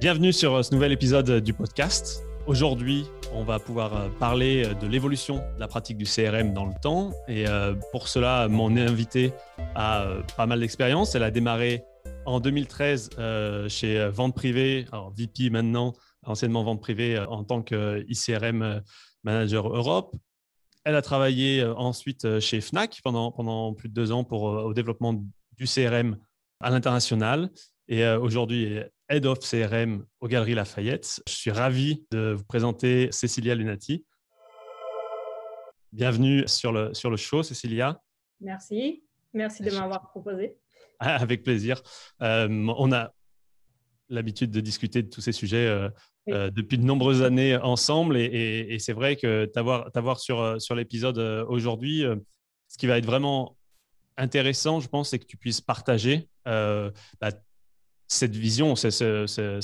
Bienvenue sur ce nouvel épisode du podcast. Aujourd'hui, on va pouvoir parler de l'évolution de la pratique du CRM dans le temps. Et pour cela, mon invité a pas mal d'expérience. Elle a démarré en 2013 chez Vente Privée, alors VP maintenant, anciennement Vente Privée en tant qu'ICRM Manager Europe. Elle a travaillé ensuite chez Fnac pendant, pendant plus de deux ans pour, au développement du CRM à l'international. Et aujourd'hui, Head of CRM aux Galeries Lafayette. Je suis ravi de vous présenter Cécilia Lunati. Bienvenue sur le, sur le show, Cécilia. Merci. Merci de m'avoir proposé. Ah, avec plaisir. Euh, on a l'habitude de discuter de tous ces sujets euh, euh, depuis de nombreuses années ensemble et, c'est vrai que t'avoir sur, sur l'épisode aujourd'hui, ce qui va être vraiment intéressant, je pense, c'est que tu puisses partager bah, cette vision, ça,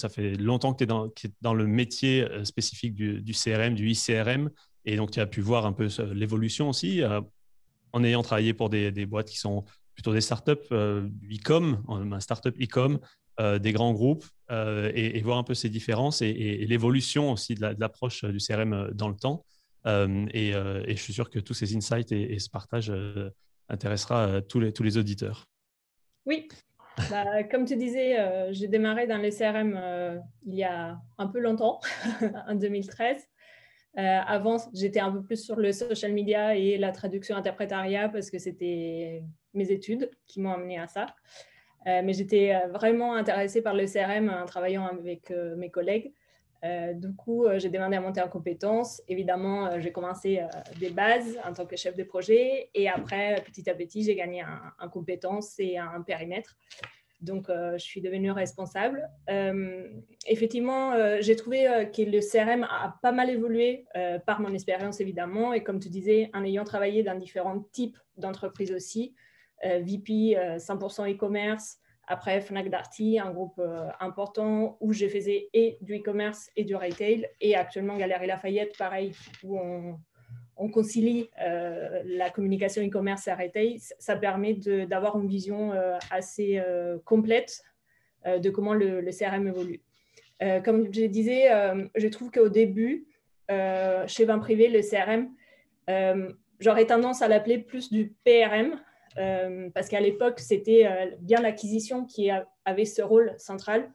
fait longtemps que tu es, dans le métier euh, spécifique du, CRM, du ICRM, et donc tu as pu voir un peu l'évolution aussi, euh, en ayant travaillé pour des, boîtes qui sont plutôt des startups euh, e-com, un startup e-com, des grands groupes, et, voir un peu ces différences et, l'évolution aussi de l'approche du CRM dans le temps. Et, je suis sûr que tous ces insights et, ce partage intéressera tous les auditeurs. Oui, bah, comme tu disais, euh, j'ai démarré dans les CRM euh, il y a un peu longtemps, en 2013. Euh, avant, j'étais un peu plus sur le social media et la traduction interprétariat parce que c'était mes études qui m'ont amené à ça. mais j'étais vraiment intéressée par le CRM en travaillant avec mes collègues. Du coup, j'ai demandé à monter en compétences. Évidemment, j'ai commencé des bases en tant que chef de projet et après, petit à petit, j'ai gagné en compétences et un périmètre. Donc, euh, je suis devenue responsable. Euh, effectivement, euh, j'ai trouvé que le CRM a pas mal évolué par mon expérience, évidemment. Et comme tu disais, en ayant travaillé dans différents types d'entreprises aussi, VP 100% e-commerce, après Fnac Darty, un groupe important où je faisais et du e-commerce et du retail. Et actuellement, Galerie Lafayette, pareil, où on, on concilie euh, la communication e-commerce et retail, ça permet d'avoir une vision euh, assez euh, complète de comment le, CRM évolue. comme je disais, je trouve qu'au début, chez Vin Privé, le CRM, j'aurais tendance à l'appeler plus du PRM, parce qu'à l'époque, c'était bien l'acquisition qui avait ce rôle central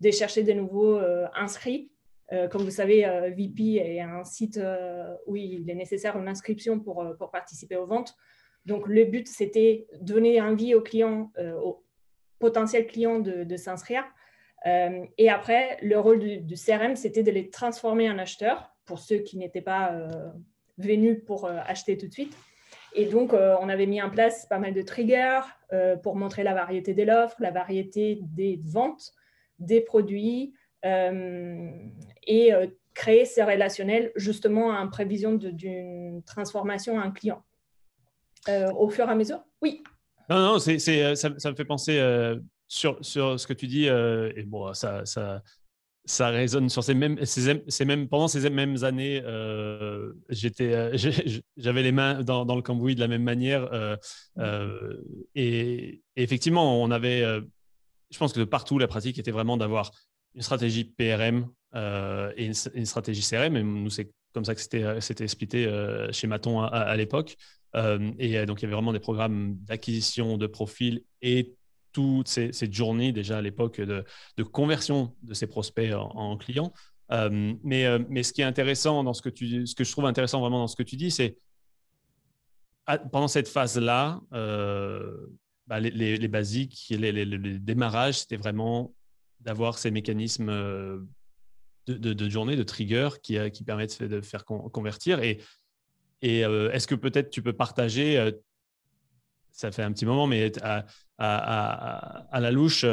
de chercher de nouveaux inscrits euh, comme vous savez, euh, VP est un site euh, où il est nécessaire une inscription pour, pour participer aux ventes. Donc, le but, c'était donner envie aux clients, aux potentiels clients de, s'inscrire. et après, le rôle du, CRM, c'était de les transformer en acheteurs pour ceux qui n'étaient pas venus pour acheter tout de suite. Et donc, on avait mis en place pas mal de triggers pour montrer la variété de l'offre, la variété des ventes, des produits, euh, et euh, créer ces relationnels justement en prévision d'une transformation à un client. Euh, au fur et à mesure? Oui. Non, non, c'est, ça, ça, me fait penser sur, sur, ce que tu dis, et bon, ça, ça, ça résonne sur ces mêmes, pendant ces mêmes années, j'étais, j'avais les mains dans, le cambouis de la même manière. et, effectivement, on avait, je pense que partout, la pratique était vraiment d'avoir une stratégie PRM euh, et une, stratégie CRM. Et nous, c'est comme ça que c'était, euh, c'était euh, chez Maton à, l'époque. et donc, il y avait vraiment des programmes d'acquisition de profils et toute cette journée déjà à l'époque de, conversion de ces prospects en, clients. mais, mais ce qui est intéressant dans ce que tu, ce que je trouve intéressant vraiment dans ce que tu dis, c'est pendant cette phase-là, bah, les, basiques, les, les démarrages, c'était vraiment d'avoir ces mécanismes euh, de, journée, de trigger qui, euh, qui permettent de faire convertir. Et, euh, est-ce que peut-être tu peux partager, ça fait un petit moment, mais à, la louche,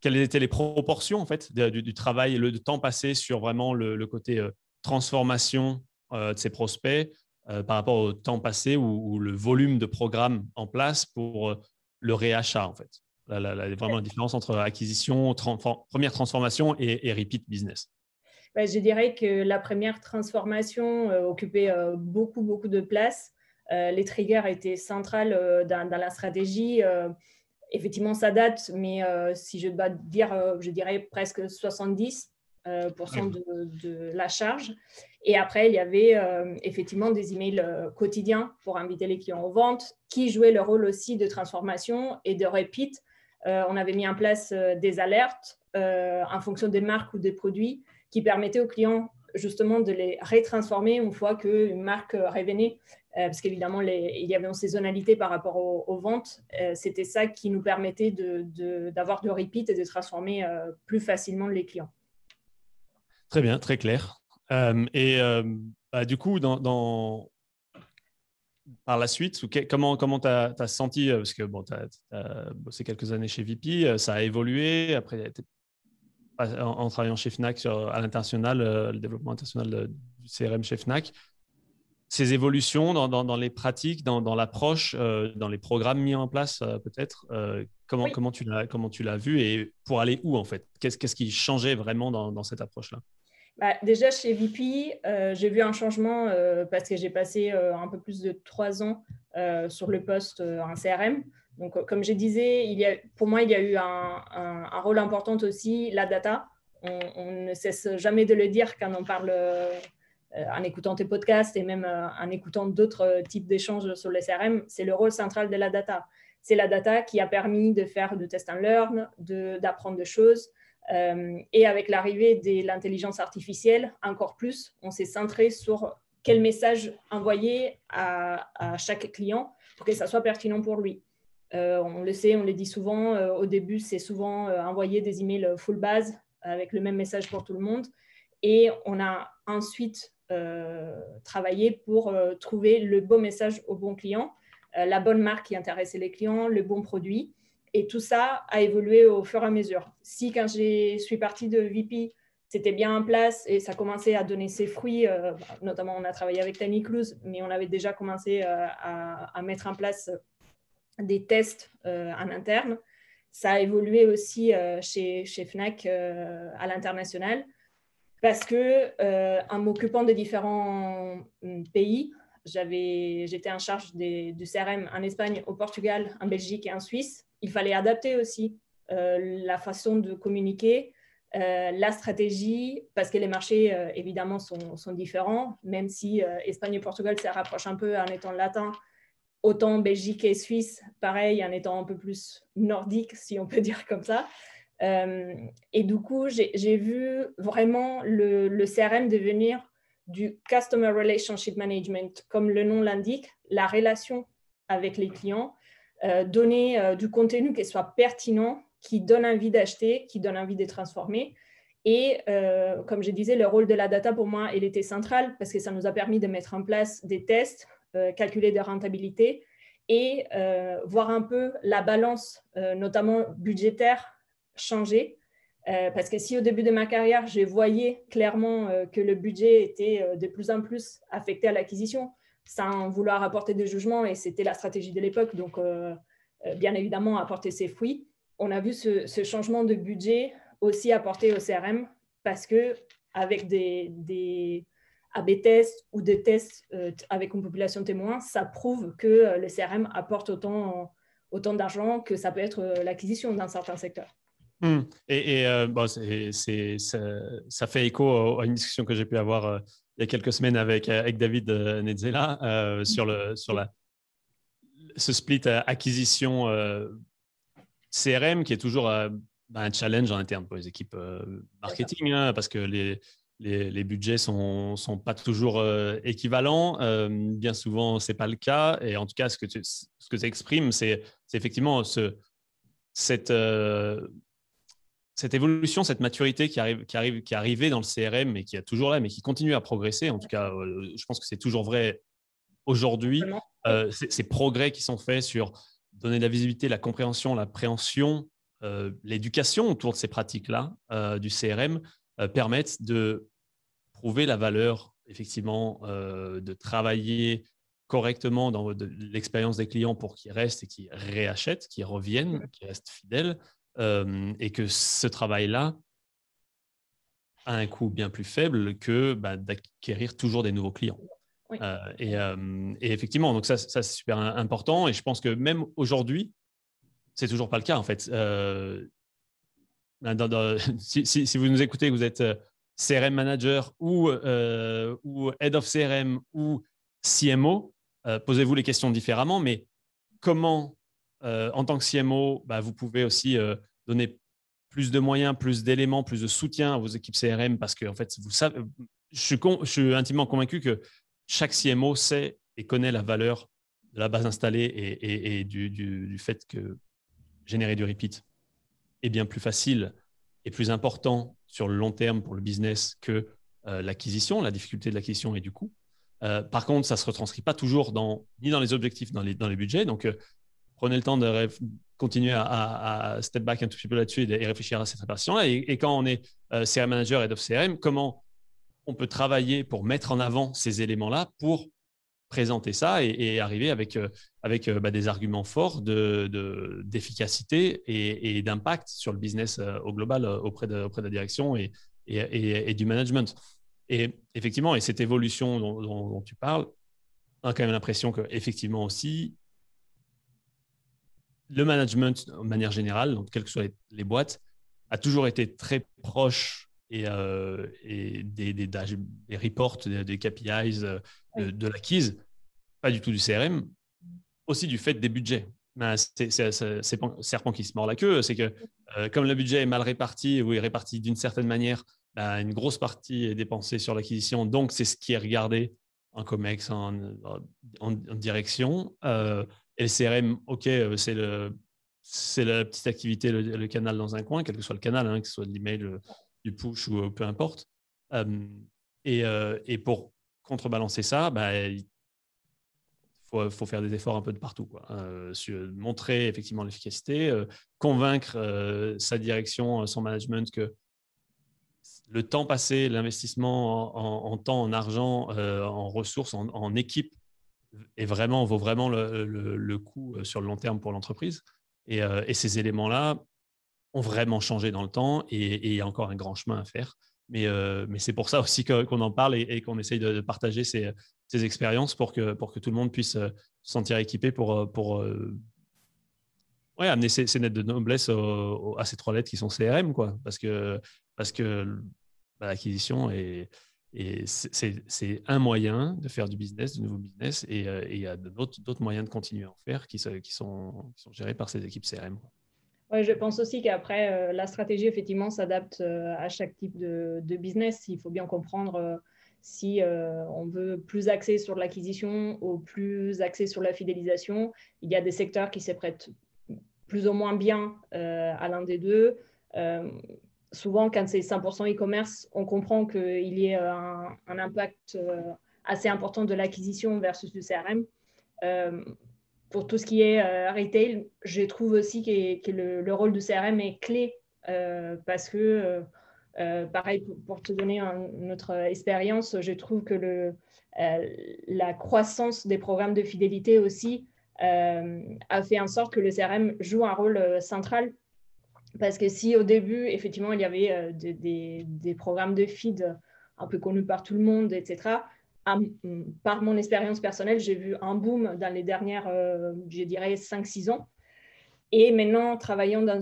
quelles étaient les proportions en fait du, travail, le temps passé sur vraiment le, côté transformation de ces prospects par rapport au temps passé ou, le volume de programmes en place pour le réachat en fait la, vraiment la différence entre acquisition, première transformation et, repeat business Je dirais que la première transformation euh, occupait euh, beaucoup, beaucoup de place. Euh, les triggers étaient centrales dans, la stratégie. effectivement, ça date, mais si je dois dire, je dirais presque 70 de, de, la charge. Et après, il y avait effectivement des emails quotidiens pour inviter les clients aux ventes, qui jouaient le rôle aussi de transformation et de repeat. on avait mis en place des alertes en fonction des marques ou des produits qui permettaient aux clients justement de les rétransformer une fois qu'une marque revenait. Euh, parce qu'évidemment, il y avait une saisonnalité par rapport aux, ventes. Euh, c'était ça qui nous permettait d'avoir de, de, repeat et de transformer euh, plus facilement les clients. Très bien, très clair. et bah, du coup, par la suite, comment tu as, senti, parce que bon, tu as, bossé quelques années chez VP, ça a évolué, après en, travaillant chez Fnac à l'international, le développement international du CRM chez Fnac ces évolutions dans, les pratiques, dans, l'approche, euh, dans les programmes mis en place euh, peut-être euh, comment, comment tu l'as comment tu l'as vu et pour aller où en fait? Qu'est-ce qu'est-ce qui changeait vraiment dans, cette approche-là? Bah, déjà chez VP, j'ai vu un changement parce que j'ai passé un peu plus de trois ans sur le poste en CRM. Donc, comme je disais, il y a, pour moi, il y a eu un, un rôle important aussi, la data. On, on, ne cesse jamais de le dire quand on parle en écoutant tes podcasts et même euh, en écoutant d'autres euh, types d'échanges sur le CRM, c'est le rôle central de la data. C'est la data qui a permis de faire de test and learn, d'apprendre des choses. et avec l'arrivée de l'intelligence artificielle, encore plus, on s'est centré sur quel message envoyer à, chaque client pour que ça soit pertinent pour lui. on le sait, on le dit souvent, au début, c'est souvent envoyer des emails full base avec le même message pour tout le monde. Et on a ensuite euh, travailler pour euh, trouver le bon message au bon client, euh, la bonne marque qui intéressait les clients, le bon produit. Et tout ça a évolué au fur et à mesure. Si quand je suis partie de VP, c'était bien en place et ça commençait à donner ses fruits, notamment on a travaillé avec Tiny Clues, mais on avait déjà commencé à, mettre en place des tests en interne. Ça a évolué aussi chez, chez, Fnac à l'international parce que euh, en m'occupant de différents hum, pays, j'étais en charge du CRM en Espagne, au Portugal, en Belgique et en Suisse. Il fallait adapter aussi euh, la façon de communiquer, euh, la stratégie, parce que les marchés, évidemment, sont, sont, différents, même si Espagne et Portugal se rapprochent un peu en étant latin, autant Belgique et Suisse, pareil, en étant un peu plus nordique, si on peut dire comme ça. Euh, et du coup, j'ai vu vraiment le, CRM devenir du Customer Relationship Management, comme le nom l'indique, la relation avec les clients, euh, donner euh, du contenu qui soit pertinent, qui donne envie d'acheter, qui donne envie de transformer. Et comme je disais, le rôle de la data, pour moi, il était central parce que ça nous a permis de mettre en place des tests, calculer des rentabilités et voir un peu la balance, notamment budgétaire, changer. Euh, parce que si au début de ma carrière, je voyais clairement euh, que le budget était euh, de plus en plus affecté à l'acquisition, sans vouloir apporter de jugement, et c'était la stratégie de l'époque, donc bien évidemment apporter ses fruits, on a vu ce, changement de budget aussi apporté au CRM, parce que avec des, des AB tests ou des tests avec une population témoin, ça prouve que le CRM apporte autant, autant d'argent que ça peut être l'acquisition dans certains secteurs. Hmm. Et, euh, bon, ça, fait écho à une discussion que j'ai pu avoir euh, il y a quelques semaines avec, avec David euh, Netzela sur, le, sur la, ce split acquisition CRM qui est toujours bah, un challenge en interne pour les équipes marketing hein, parce que les, les, budgets sont, sont pas toujours équivalents. bien souvent, c'est pas le cas. Et en tout cas, ce que tu, ce que exprimes, c'est, effectivement ce, cette cette évolution, cette maturité qui arrive, qui arrive, qui est arrivée dans le CRM et qui est toujours là, mais qui continue à progresser. En tout cas, euh, je pense que c'est toujours vrai aujourd'hui. Euh, ces progrès qui sont faits sur donner de la visibilité, la compréhension, la préhension, euh, l'éducation autour de ces pratiques-là du CRM permettent de prouver la valeur, effectivement, de travailler correctement dans l'expérience des clients pour qu'ils restent et qu'ils réachètent, qu'ils reviennent, qu'ils restent fidèles et que ce travail-là a un coût bien plus faible que bah, d'acquérir toujours des nouveaux clients. Euh, et, et, effectivement, donc ça, ça c'est super important. Et je pense que même aujourd'hui, c'est toujours pas le cas en fait. si, vous nous écoutez, vous êtes CRM manager ou, ou head of CRM ou CMO, posez-vous les questions différemment, mais comment, en tant que CMO, bah, vous pouvez aussi donner plus de moyens, plus d'éléments, plus de soutien à vos équipes CRM parce que en fait, je suis, intimement convaincu que chaque CMO sait et connaît la valeur de la base installée et, du, fait que générer du repeat est bien plus facile et plus important sur le long terme pour le business que euh, l'acquisition, la difficulté de l'acquisition et du coût. Euh, par contre, ça ne se retranscrit pas toujours ni dans les objectifs, dans les, dans les budgets. Donc, euh, prenez le temps de continuer à, step back un tout petit peu là-dessus et, réfléchir à cette répartition-là. Et, quand on est CRM manager, head of CRM, comment on peut travailler pour mettre en avant ces éléments-là pour présenter ça et, arriver avec, euh, avec euh, bah, des arguments forts d'efficacité de, et, d'impact sur le business euh, au global auprès de, auprès de la direction et, et, du management. Et effectivement, et cette évolution dont, tu parles, on a quand même l'impression qu'effectivement aussi, le management, de manière générale, donc quelles que soient les boîtes, a toujours été très proche et, euh, et des, des, des, reports, des, KPIs euh, de, l'acquise, pas du tout du CRM, aussi du fait des budgets. Ben, c'est serpent qui se mord la queue, c'est que euh, comme le budget est mal réparti ou est réparti d'une certaine manière, ben, une grosse partie est dépensée sur l'acquisition, donc c'est ce qui est regardé en COMEX, en, en, direction. Et le CRM, OK, c'est le, c'est la petite activité, le, canal dans un coin, quel que soit le canal, hein, que ce soit de l'email, du push ou peu importe. et, euh, pour contrebalancer ça, bah, il faut, faire des efforts un peu de partout. Euh, montrer effectivement l'efficacité, euh, convaincre sa direction, son management que le temps passé, l'investissement en, temps, en argent, en ressources, en, équipe, est vraiment, vaut vraiment le, le, coût sur le long terme pour l'entreprise. Et, et, ces éléments-là, ont vraiment changé dans le temps et, il y a encore un grand chemin à faire. Mais, euh, mais c'est pour ça aussi qu'on en parle et, qu'on essaye de, partager ces, ces, expériences pour que, pour que tout le monde puisse euh, se sentir équipé pour, euh, pour amener ces, ces, lettres de noblesse à ces trois lettres qui sont CRM. Quoi, parce que, parce que bah, l'acquisition est, et c'est un moyen de faire du business, du nouveau business, et, il y a d'autres moyens de continuer à en faire qui, sont, gérés par ces équipes CRM je pense aussi qu'après, euh, la stratégie, effectivement, s'adapte euh, à chaque type de, business. Il faut bien comprendre euh, si on veut plus axer sur l'acquisition ou plus axer sur la fidélisation. Il y a des secteurs qui se prêtent plus ou moins bien à l'un des deux. Souvent, quand c'est 100% e-commerce, on comprend qu'il y ait un, un impact assez important de l'acquisition versus le CRM pour tout ce qui est euh, retail, je trouve aussi que, le, rôle du CRM est clé euh, parce que, euh, pareil, pour, te donner une autre expérience, je trouve que la croissance des programmes de fidélité aussi a fait en sorte que le CRM joue un rôle central. Parce que si au début, effectivement, il y avait des, des programmes de feed un peu connus par tout le monde, etc., par mon expérience personnelle, j'ai vu un boom dans les dernières, euh, je dirais, 5-6 ans. Et maintenant, travaillant dans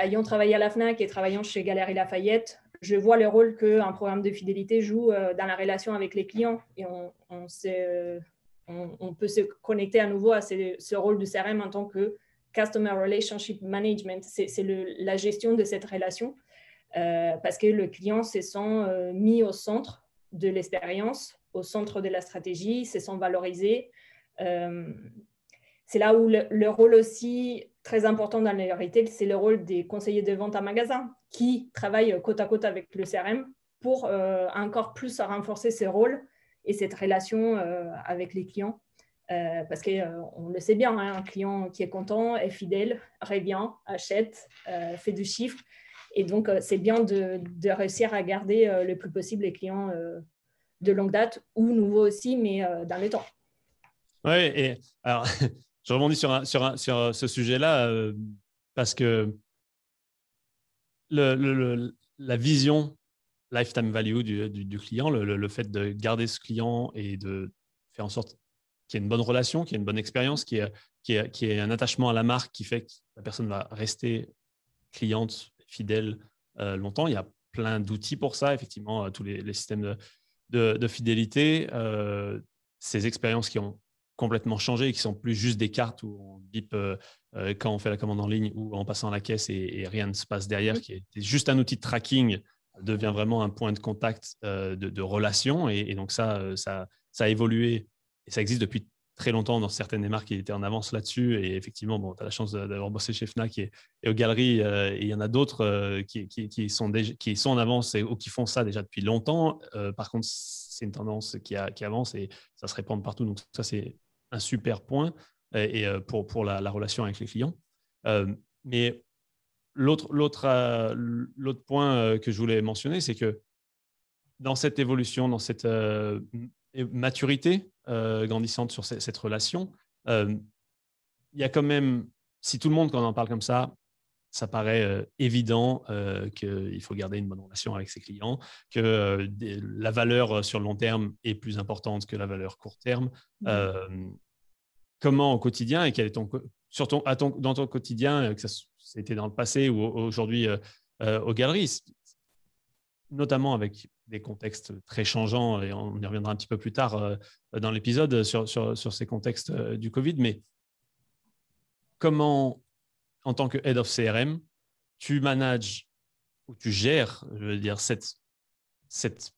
ayant travaillé à la FNAC et travaillant chez Galerie Lafayette, je vois le rôle qu'un programme de fidélité joue euh, dans la relation avec les clients. Et on, euh, peut se connecter à nouveau à ce, rôle du CRM en tant que Customer Relationship Management. C'est la gestion de cette relation parce que le client se sent mis au centre de l'expérience au centre de la stratégie, c'est sans valoriser. Euh, c'est là où le, rôle aussi très important dans le retail, c'est le rôle des conseillers de vente à magasin qui travaillent côte à côte avec le CRM pour euh, encore plus renforcer ce rôle et cette relation euh, avec les clients. Parce qu'on le sait bien, hein, un client qui est content, est fidèle, revient, achète, fait du chiffre. Et donc, euh, c'est bien de, réussir à garder euh, le plus possible les clients euh, de longue date ou nouveaux aussi, mais dans le temps. Oui, et alors, je rebondis sur, sur, sur ce sujet-là parce que la vision lifetime value du, du, client, le, fait de garder ce client et de faire en sorte qu'il y ait une bonne relation, qu'il y ait une bonne expérience, qu'il y, qui est, qui est, un attachement à la marque qui fait que la personne va rester cliente, fidèle longtemps. Il y a plein d'outils pour ça, effectivement, tous les, systèmes de, de, fidélité, ces expériences qui ont complètement changé et qui sont plus juste des cartes où on bip quand on fait la commande en ligne ou en passant à la caisse et, rien ne se passe derrière, qui est juste un outil de tracking devient vraiment un point de contact de, de, relation. Et, donc ça, ça, ça a évolué et ça existe depuis très longtemps dans certaines des marques qui étaient en avance là-dessus. Et effectivement, bon, tu as la chance d'avoir bossé chez Fnac et, aux galeries. Euh, et il y en a d'autres euh, qui, sont en avance et, ou qui font ça déjà depuis longtemps. Euh, par contre, c'est une tendance qui, avance et ça se répand partout. Donc, ça, c'est un super point et, pour la, relation avec les clients. mais l'autre point que je voulais mentionner, c'est que dans cette évolution, dans cette maturité euh, grandissante sur cette, relation, euh, il y a quand même, si tout le monde, quand on en parle comme ça, ça paraît euh, évident qu'il faut garder une bonne relation avec ses clients, que la valeur sur le long terme est plus importante que la valeur court terme. Mmh. comment au quotidien et quel est ton, sur ton, dans ton quotidien, que c'était dans le passé ou aujourd'hui aux galeries, notamment avec des contextes très changeants, et on y reviendra un petit peu plus tard euh, dans l'épisode sur, ces contextes euh, du Covid, mais comment, en tant que Head of CRM, tu manages ou tu gères, je veux dire, cette, cette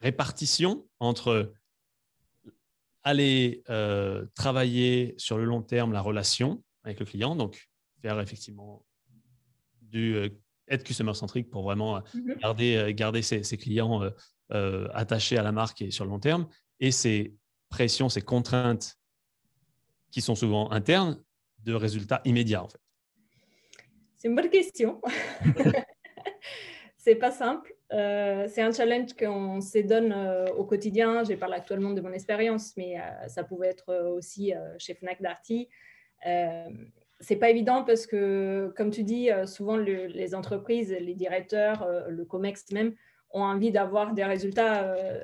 répartition entre aller euh, travailler sur le long terme la relation avec le client, donc faire effectivement du être customer centrique pour vraiment euh, mhm. garder, euh, garder ses, clients euh, attachés à la marque et sur le long terme. Et ces pressions, ces contraintes qui sont souvent internes de résultats immédiats en fait. C'est une bonne question. c'est pas simple. c'est un challenge qu'on se donne au quotidien. Je parle actuellement de mon expérience, mais ça pouvait être aussi chez Fnac Darty c'est pas évident parce que, comme tu dis, euh, souvent les entreprises, les directeurs, euh, le COMEX même, ont envie d'avoir des résultats euh,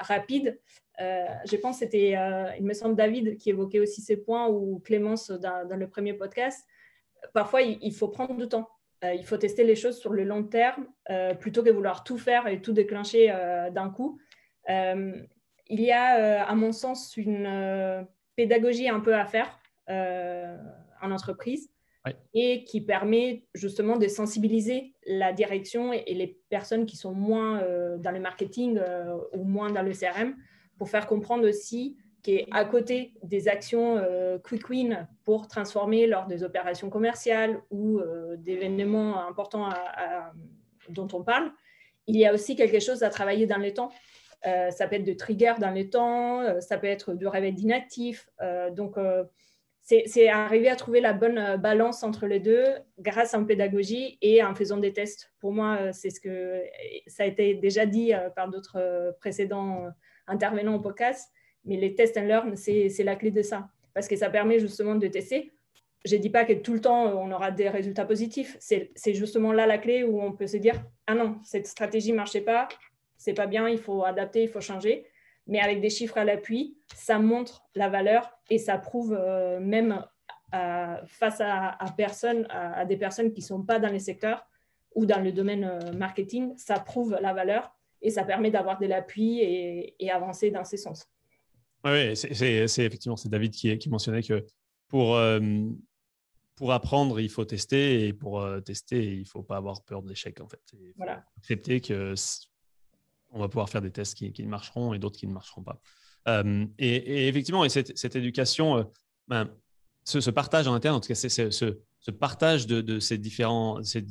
rapides. je pense que c'était, il me semble, David qui évoquait aussi ces points ou Clémence dans, le premier podcast. Parfois, il, faut prendre du temps. il faut tester les choses sur le long terme plutôt que vouloir tout faire et tout déclencher d'un coup. il y a, à mon sens, une pédagogie un peu à faire en entreprise et qui permet justement de sensibiliser la direction et, les personnes qui sont moins euh, dans le marketing euh, ou moins dans le CRM pour faire comprendre aussi qu'à côté des actions euh, quick win pour transformer lors des opérations commerciales ou d'événements importants dont on parle, il y a aussi quelque chose à travailler dans les temps. ça peut être de trigger dans les temps, ça peut être du réveil d'inactif. donc, c'est arriver à trouver la bonne euh, balance entre les deux grâce à une pédagogie et en faisant des tests. Pour moi, euh, c'est ce que ça a été déjà dit euh, par d'autres précédents intervenants au podcast, mais les tests and learn, c'est la clé de ça parce que ça permet justement de tester. Je ne dis pas que tout le temps on aura des résultats positifs. C'est justement là la clé où on peut se dire ah non, cette stratégie ne marchait pas, c'est pas bien, il faut adapter, il faut changer mais avec des chiffres à l'appui, ça montre la valeur et ça prouve euh, même euh, face à, des personnes qui ne sont pas dans les secteurs ou dans le domaine euh, marketing, ça prouve la valeur et ça permet d'avoir de l'appui et, avancer dans ces sens. Oui, c'est effectivement, c'est David qui, qui, mentionnait que pour, pour apprendre, il faut tester et pour tester, il ne faut pas avoir peur de l'échec en fait. Il faut accepter que on va pouvoir faire des tests qui, marcheront et d'autres qui ne marcheront pas. Euh, et, effectivement, et cette, éducation, euh, ben, ce, partage en interne, en tout cas, c'est ce, partage de, ces différents ces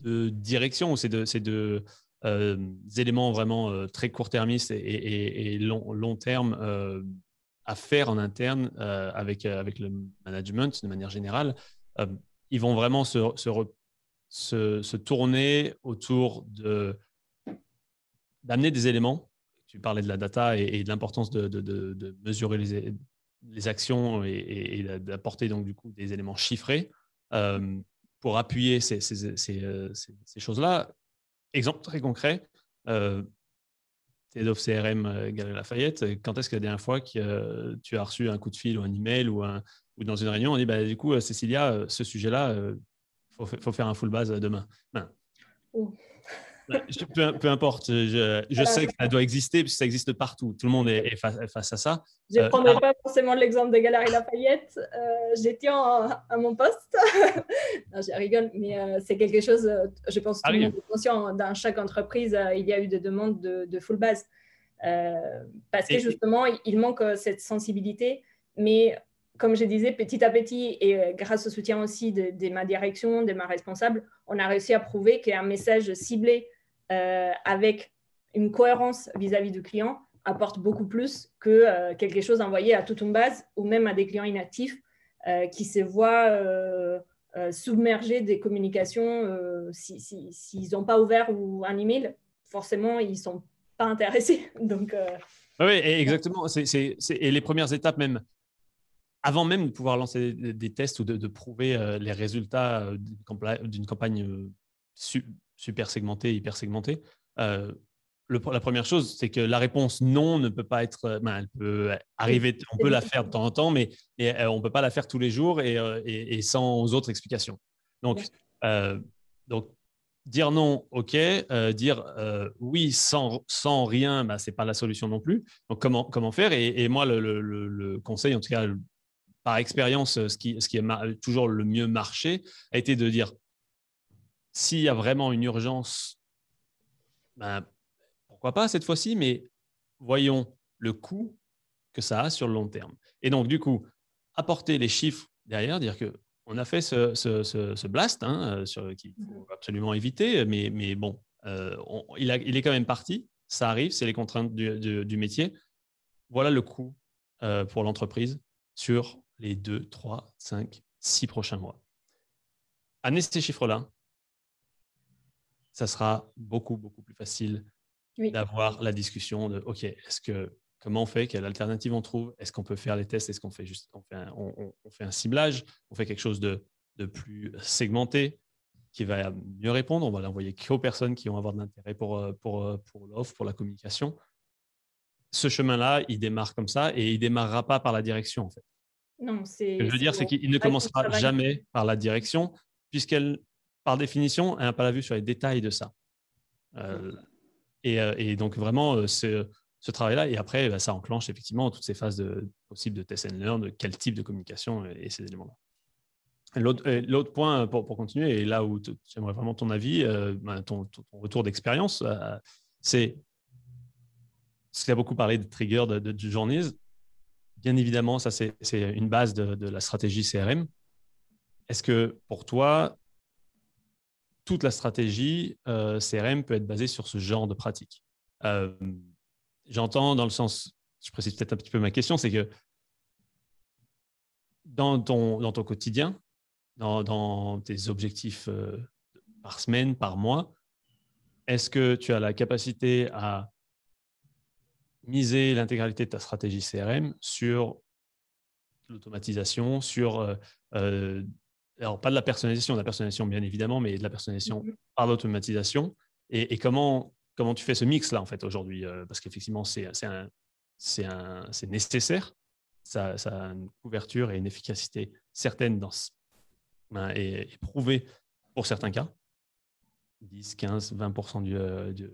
deux directions, ces deux, euh, éléments vraiment très court-termistes et, long, long, terme à faire en interne avec, avec le management de manière générale, ils vont vraiment se, se, se tourner autour de d'amener des éléments. Tu parlais de la data et, de l'importance de, mesurer les, actions et, d'apporter donc du coup des éléments chiffrés euh, pour appuyer ces, ces, choses-là. Exemple très concret, euh, CRM Galerie Lafayette. Quand est-ce que la dernière fois que tu as reçu un coup de fil ou un email ou, ou dans une réunion, on dit bah, du coup, Cécilia, ce sujet-là, il faut, faire un full base demain. Peu, importe, je, sais que ça doit exister puisque ça existe partout. Tout le monde est, face, à ça. Je ne euh, prendrai pas forcément l'exemple des Galeries Lafayette. Euh, J'étais à mon poste. non, je rigole, mais euh, c'est quelque chose, euh, je pense que tout le monde est conscient. Dans chaque entreprise, il y a eu des demandes de, full base. parce que justement, il manque cette sensibilité. Mais comme je disais, petit à petit, et grâce au soutien aussi de, de ma direction, de ma responsable, on a réussi à prouver qu'un message ciblé avec une cohérence vis-à-vis du client apporte beaucoup plus que euh, quelque chose envoyé à toute une base ou même à des clients inactifs euh, qui se voient submergés des communications. S'ils n'ont pas ouvert ou un email, forcément, ils ne sont pas intéressés. Donc, oui, exactement. et les premières étapes même, avant même de pouvoir lancer des, tests ou de, prouver les résultats d'une campagne super segmenté, hyper segmenté. Euh, la première chose, c'est que la réponse non ne peut pas être. Euh, ben, elle peut arriver, on peut la faire de temps en temps, mais, euh, on ne peut pas la faire tous les jours et, sans autres explications. Donc, donc dire non, ok. dire oui sans, sans rien, ben, ce n'est pas la solution non plus. Donc, comment, comment faire et, moi, le, conseil, en tout cas, par expérience, ce qui, ce qui a toujours le mieux marché, a été de dire s'il y a vraiment une urgence, ben, pourquoi pas cette fois-ci, mais voyons le coût que ça a sur le long terme. Et donc, du coup, apporter les chiffres derrière, dire que on a fait ce, blast hein, sur, qu'il faut mhm. absolument éviter, mais, mais bon, euh, il, est quand même parti, ça arrive, c'est les contraintes du, métier. Voilà le coût euh, pour l'entreprise sur les 2, 3, 5, 6 prochains mois. Amener ces chiffres-là, ça sera beaucoup, beaucoup plus facile d'avoir la discussion de OK, est-ce que comment on fait, quelle alternative on trouve, est-ce qu'on peut faire les tests, est-ce qu'on fait juste on fait, un, on, fait un ciblage, on fait quelque chose de, de, plus segmenté qui va mieux répondre, on va l'envoyer qu'aux personnes qui vont avoir de l'intérêt pour, euh, pour, euh, pour l'offre, pour la communication. Ce chemin-là, il démarre comme ça et il ne démarrera pas par la direction en fait. Non, c'est. Ce que je veux dire, c'est qu'il ne commencera jamais par la direction, puisqu'elle par définition, elle n'a pas la vue sur les détails de ça. Euh, euh, et, donc, vraiment, euh, ce travail-là, et après, bah, ça enclenche effectivement toutes ces phases possibles de test and learn, de quel type de communication et ces éléments-là. L'autre point, pour, continuer, et là où j'aimerais vraiment ton avis, bah, ton, retour d'expérience, c'est ce qu'il a beaucoup parlé de trigger de, de. Bien évidemment, ça, c'est une base de, la stratégie CRM. Est-ce que pour toi, toute la stratégie euh, CRM peut être basée sur ce genre de pratique. Euh, j'entends dans le sens, je précise peut-être un petit peu ma question, c'est que dans ton, quotidien, dans, tes objectifs euh, par semaine, par mois, est-ce que tu as la capacité à miser l'intégralité de ta stratégie CRM sur l'automatisation, sur alors pas de la personnalisation, de la personnalisation bien évidemment, mais de la personnalisation mm-hmm. par l'automatisation. Et, comment, comment tu fais ce mix-là, en fait, aujourd'hui euh, Parce qu'effectivement, c'est nécessaire. Ça, ça, a une couverture et une efficacité certaine dans ben, et, prouvée pour certains cas. 10, 15, 20 du, euh, du,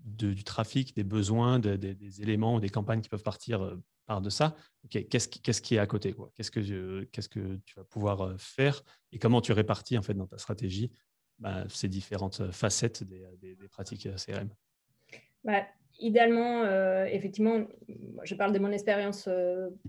du, trafic, des besoins, des éléments, des campagnes qui peuvent partir euh, part de ça, qu'est-ce qui, est à côté Qu'est-ce que, qu'est-ce que tu vas pouvoir euh, faire? Et comment tu répartis en fait, dans ta stratégie bah, ces différentes euh, facettes des, pratiques euh, CRM bah, Idéalement, effectivement, je parle de mon expérience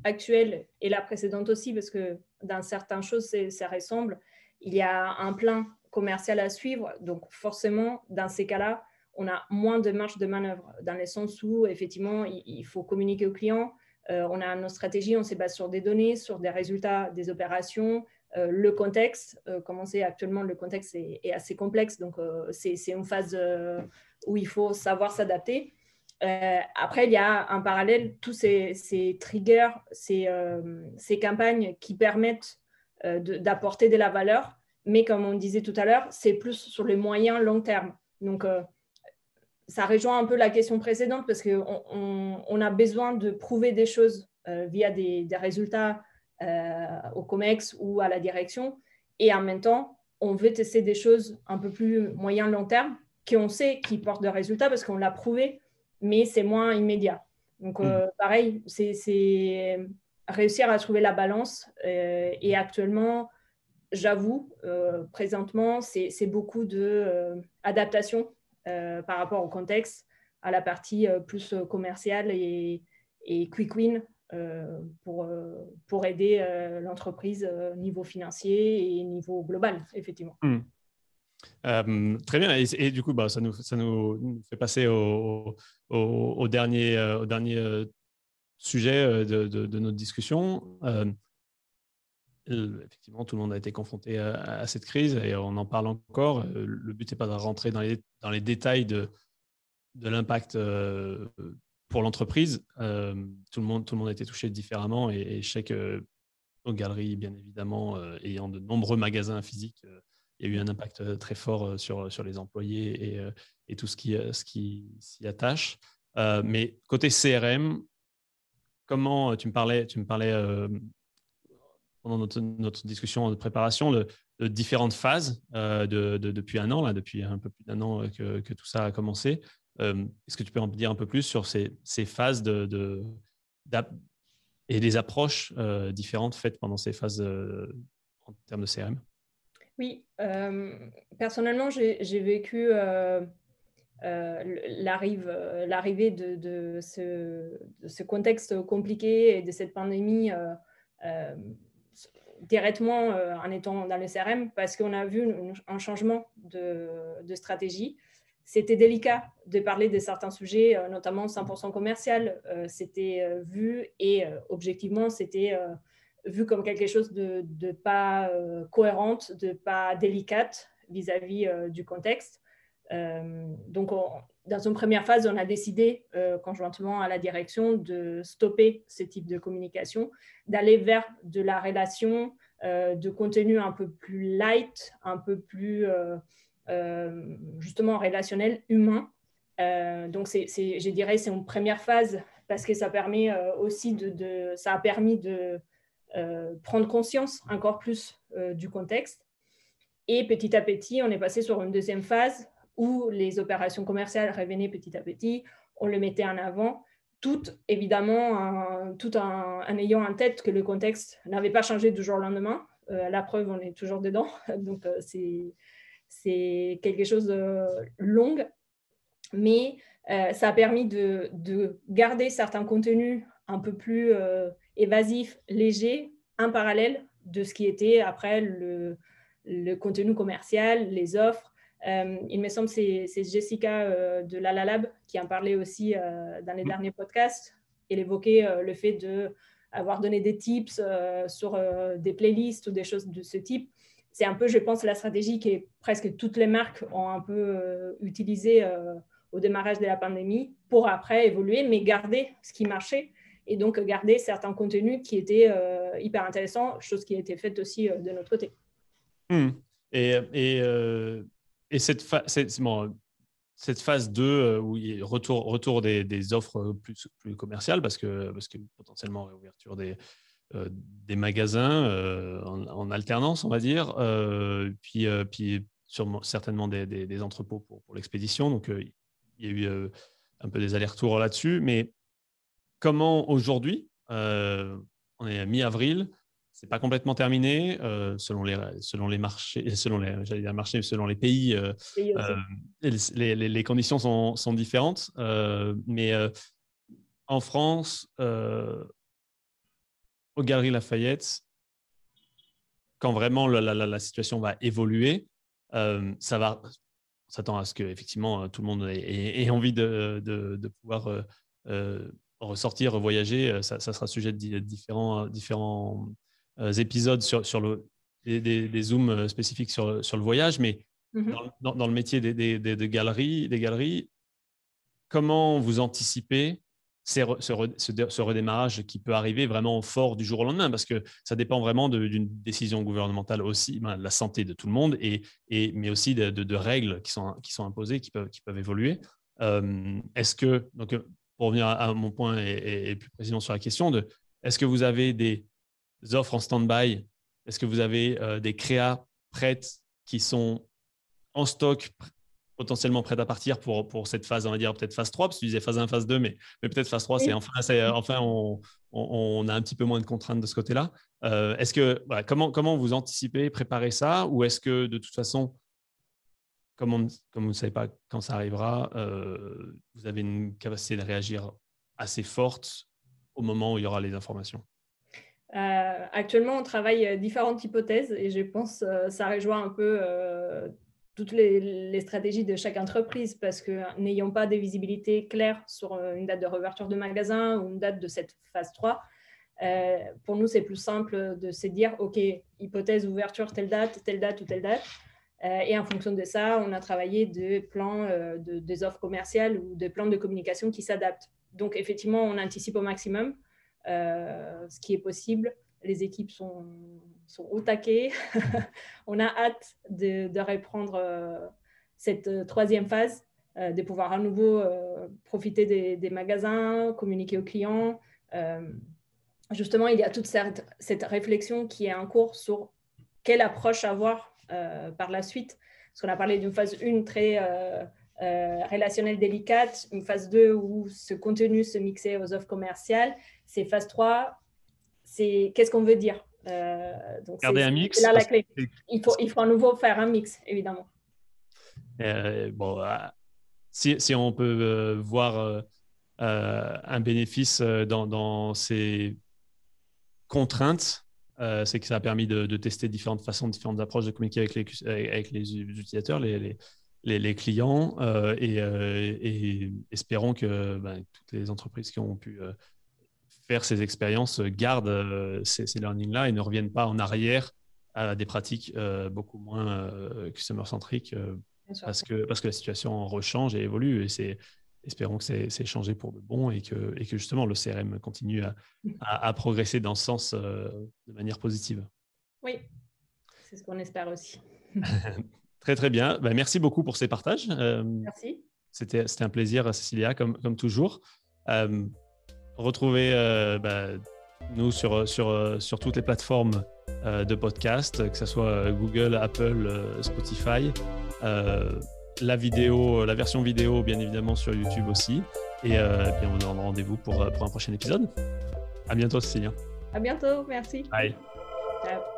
actuelle et la précédente aussi, parce que dans certaines choses, ça ressemble. Il y a un plan commercial à suivre, donc forcément, dans ces cas-là, on a moins de marge de manœuvre, dans le sens où, effectivement, il faut communiquer au client, euh, on a nos stratégies, on se base sur des données, sur des résultats des opérations, euh, le contexte. Euh, comme on sait actuellement, le contexte est, assez complexe, donc c'est une phase où il faut savoir s'adapter. après, il y a en parallèle tous ces, triggers, ces, campagnes qui permettent d'apporter de, la valeur, mais comme on disait tout à l'heure, c'est plus sur les moyens long terme. Ça rejoint un peu la question précédente parce qu'on on, a besoin de prouver des choses via des, des résultats au COMEX ou à la direction. Et en même temps, on veut tester des choses un peu plus moyen-long terme qu'on sait qui portent des résultats parce qu'on l'a prouvé, mais c'est moins immédiat. Donc, mm. pareil, c'est réussir à trouver la balance. et actuellement, j'avoue, euh, présentement, c'est beaucoup d'adaptation euh, euh, par rapport au contexte, à la partie plus commerciale et, quick win pour, pour aider l'entreprise niveau financier et niveau global, effectivement. Hmm. très bien. Et, du coup, bah, ça, nous, ça nous fait passer au, dernier, au dernier sujet de, notre discussion effectivement, tout le monde a été confronté à, cette crise et on en parle encore. Euh, le but n'est pas de rentrer dans les, dans les détails de, de l'impact euh, pour l'entreprise. Euh, tout, le monde, tout le monde a été touché différemment et, je sais que nos galeries, bien évidemment, ayant de nombreux magasins physiques, il y a eu un impact très fort sur, sur les employés et, et tout ce qui, ce qui s'y attache. mais côté CRM, comment tu me parlais, tu me parlais pendant notre, discussion de préparation de, différentes phases euh, de, depuis un an, là, depuis un peu plus d'un an que, tout ça a commencé. Euh, est-ce que tu peux en dire un peu plus sur ces, phases et les approches euh, différentes faites pendant ces phases en termes de CRM Oui, personnellement, j'ai vécu l'arrivée de, ce, contexte compliqué et de cette pandémie directement euh, en étant dans le CRM parce qu'on a vu un changement de, stratégie. C'était délicat de parler de certains sujets, euh, notamment 100% commercial. Euh, c'était vu et objectivement, c'était vu comme quelque chose de, pas cohérente, de pas délicate vis-à-vis du contexte. donc, dans une première phase, on a décidé conjointement à la direction de stopper ce type de communication, d'aller vers de la relation euh, de contenu un peu plus light, un peu plus euh, euh, justement relationnel, humain. donc, c'est, je dirais, c'est une première phase parce que ça permet aussi de, ça a permis de prendre conscience encore plus du contexte. Et petit à petit, on est passé sur une deuxième phase où les opérations commerciales revenaient petit à petit, on le mettait en avant tout évidemment tout en, ayant en tête que le contexte n'avait pas changé du jour au lendemain. Euh, la preuve, on est toujours dedans. Donc, euh, c'est quelque chose de long. Mais euh, ça a permis de, de, garder certains contenus un peu plus évasifs, légers, en parallèle de ce qui était après le, le contenu commercial, les offres, euh, il me semble que c'est Jessica euh, de La Lab qui en parlait aussi euh, dans les mm. derniers podcasts. Elle évoquait le fait d'avoir donné des tips sur des playlists ou des choses de ce type. C'est un peu, je pense, la stratégie que presque toutes les marques ont un peu utilisée au démarrage de la pandémie pour après évoluer, mais garder ce qui marchait et donc garder certains contenus qui étaient hyper intéressants, chose qui a été faite aussi de notre côté. Mm. Et, et et cette, phase 2, euh, où il y a retour, retour des, offres plus, commerciales, parce que, parce que potentiellement réouverture des, euh, des magasins euh, en, alternance, on va dire, puis, certainement des, des, entrepôts pour, pour l'expédition. Donc, il y a eu un peu des allers-retours là-dessus. Mais comment aujourd'hui, on est à mi-avril, c'est pas complètement terminé euh, selon les selon les marchés selon les dire marchés selon les pays euh, euh, les, les, les, conditions sont, sont différentes mais en France aux Galeries Lafayette quand vraiment la, la, la situation va évoluer ça va s'attend à ce que effectivement tout le monde ait, envie de, de, de pouvoir ressortir, voyager, ça, ça, sera sujet de différents, différents épisodes sur, sur le, des, des, zooms euh, spécifiques sur, sur le voyage, mais mhm. dans, dans, le métier des, des, galeries, des galeries, comment vous anticipez ce, ce, redémarrage qui peut arriver vraiment fort du jour au lendemain, parce que ça dépend vraiment d'une décision gouvernementale aussi, ben, de la santé de tout le monde, et, et mais aussi de, de, règles qui sont, qui sont imposées, qui peuvent, qui peuvent évoluer. est-ce que, donc, pour revenir à, mon point et, plus précisément sur la question de est-ce que vous avez des offres en stand-by? Est-ce que vous avez des créas prêtes qui sont en stock, potentiellement prêtes à partir pour, pour cette phase, on va dire peut-être phase 3, parce que tu disais phase 1, phase 2, mais, mais peut-être phase 3, c'est enfin, enfin on, on, a un petit peu moins de contraintes de ce côté-là. Euh, est-ce que, comment, comment vous anticipez, préparez ça, ou est-ce que de toute façon, comme, comme vous ne savez pas quand ça arrivera, euh, vous avez une capacité de réagir assez forte au moment où il y aura les informations? Euh, actuellement, on travaille différentes hypothèses et je pense que ça rejoint un peu toutes les, stratégies de chaque entreprise parce que n'ayant pas des visibilités claires sur une date de réouverture de magasin ou une date de cette phase 3, euh, pour nous, c'est plus simple de se dire, OK, hypothèse ouverture telle date, telle date ou telle date. Euh, et en fonction de ça, on a travaillé des plans euh, de, des offres commerciales ou des plans de communication qui s'adaptent. Donc, effectivement, on anticipe au maximum ce qui est possible. Les équipes sont, sont au taquet. on a hâte de, reprendre cette troisième phase, de pouvoir à nouveau profiter des, magasins, communiquer aux clients justement, il y a toute cette, réflexion qui est en cours sur quelle approche avoir euh, par la suite. Parce qu'on a parlé d'une phase 1 très euh, euh, relationnelle délicate, une phase 2 où ce contenu se mixait aux offres commerciales. C'est phase 3, c'est qu'est-ce qu'on veut dire donc Garder un mix. Là, la clé. Il faut, il faut à nouveau faire un mix, évidemment. bon, si, si, on peut voir un bénéfice dans, dans ces contrainte, euh, c'est que ça a permis de, tester différentes façons, différentes approches de communiquer avec les, avec les utilisateurs, les, les, clients, euh, euh, et, espérons que ben, toutes les entreprises qui ont pu faire ces expériences gardent ces, ces learnings-là et ne reviennent pas en arrière à des pratiques beaucoup moins customer-centriques parce que, parce que la situation rechange et évolue. Et c'est espérons que c'est changé pour de bon et que, et que justement le CRM continue à, à, progresser dans ce sens euh, de manière positive. Oui, c'est ce qu'on espère aussi. très très bien. Ben, merci beaucoup pour ces partages. Euh, merci. C'était un plaisir, Cécilia, comme, comme toujours. Euh, retrouvez ben, nous sur, sur, sur toutes les plateformes de podcast, que ce soit Google, Apple, Spotify la vidéo, la version vidéo, bien évidemment, sur YouTube aussi. Et euh, bien, on a rendez-vous pour, pour un prochain épisode. À bientôt, Cécilia. À bientôt, merci. Bye. Ciao.